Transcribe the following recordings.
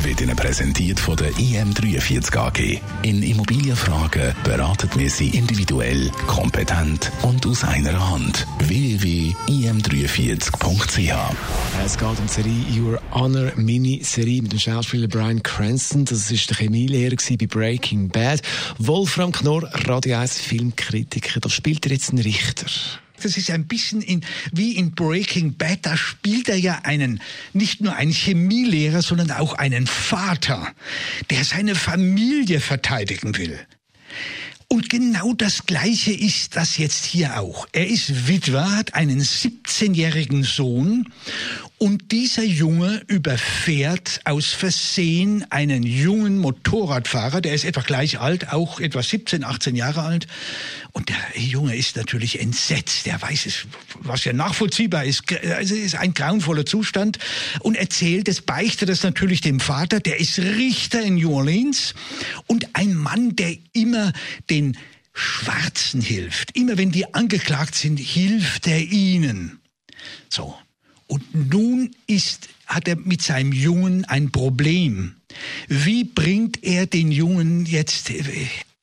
wird Ihnen präsentiert von der IM43 AG. In Immobilienfragen beraten wir Sie individuell, kompetent und aus einer Hand. www.im43.ch Es geht um die Serie Your Honor Mini-Serie mit dem Schauspieler Brian Cranston. Das war der Chemielehrer bei Breaking Bad. Wolfram Knorr, Radio 1 Filmkritiker. Da spielt er jetzt einen Richter. Das ist ein bisschen in, wie in Breaking Bad. Da spielt er ja einen, nicht nur einen Chemielehrer, sondern auch einen Vater, der seine Familie verteidigen will. Und genau das Gleiche ist das jetzt hier auch. Er ist Witwer, hat einen 17-jährigen Sohn und dieser Junge überfährt aus Versehen einen jungen Motorradfahrer, der ist etwa gleich alt, auch etwa 17, 18 Jahre alt. Und der Junge ist natürlich entsetzt. Der weiß es, was ja nachvollziehbar ist. Also ist ein grauenvoller Zustand und erzählt es, beichtet es natürlich dem Vater. Der ist Richter in New Orleans und ein Mann, der immer den Schwarzen hilft. Immer wenn die angeklagt sind, hilft er ihnen. So. Und nun ist, hat er mit seinem Jungen ein Problem. Wie bringt er den Jungen jetzt äh,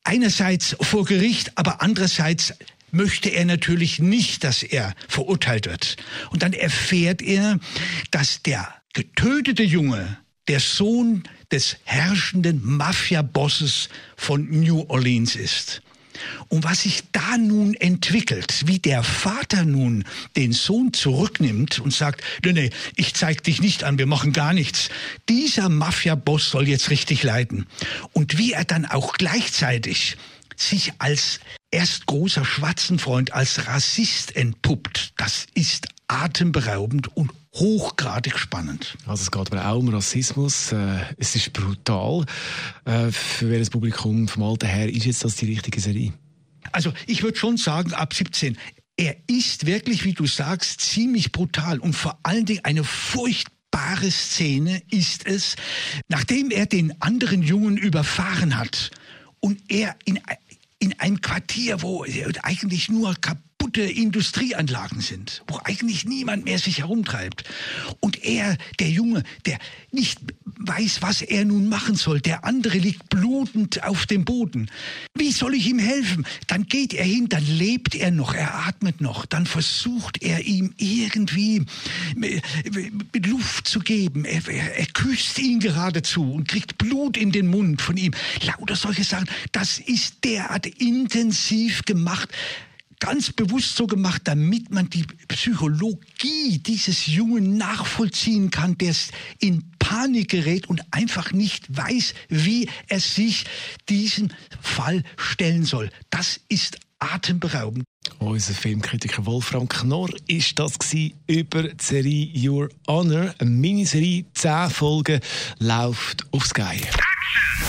einerseits vor Gericht, aber andererseits möchte er natürlich nicht, dass er verurteilt wird. Und dann erfährt er, dass der getötete Junge der Sohn des herrschenden Mafia-Bosses von New Orleans ist. Und was sich da nun entwickelt, wie der Vater nun den Sohn zurücknimmt und sagt, nee, nee, ich zeig dich nicht an, wir machen gar nichts. Dieser Mafia-Boss soll jetzt richtig leiden. Und wie er dann auch gleichzeitig sich als erst großer Schwarzenfreund, als Rassist entpuppt, das ist atemberaubend und hochgradig spannend. Also es geht aber auch um Rassismus. Äh, es ist brutal. Äh, für welches Publikum vom Alter her ist jetzt das die richtige Serie? Also ich würde schon sagen, ab 17. Er ist wirklich, wie du sagst, ziemlich brutal und vor allen Dingen eine furchtbare Szene ist es, nachdem er den anderen Jungen überfahren hat und er in, in einem Quartier, wo eigentlich nur kaputt kaputte Industrieanlagen sind, wo eigentlich niemand mehr sich herumtreibt. Und er, der Junge, der nicht weiß, was er nun machen soll, der andere liegt blutend auf dem Boden. Wie soll ich ihm helfen? Dann geht er hin, dann lebt er noch, er atmet noch, dann versucht er ihm irgendwie mit Luft zu geben. Er, er, er küsst ihn geradezu und kriegt Blut in den Mund von ihm. Lauter solche Sachen. Das ist derart intensiv gemacht ganz bewusst so gemacht, damit man die Psychologie dieses Jungen nachvollziehen kann, der in Panik gerät und einfach nicht weiß, wie er sich diesem Fall stellen soll. Das ist atemberaubend. Unser Filmkritiker Wolfram Knorr ist das über die Serie Your Honor. Eine Miniserie, 10 Folgen, läuft auf Sky. Radio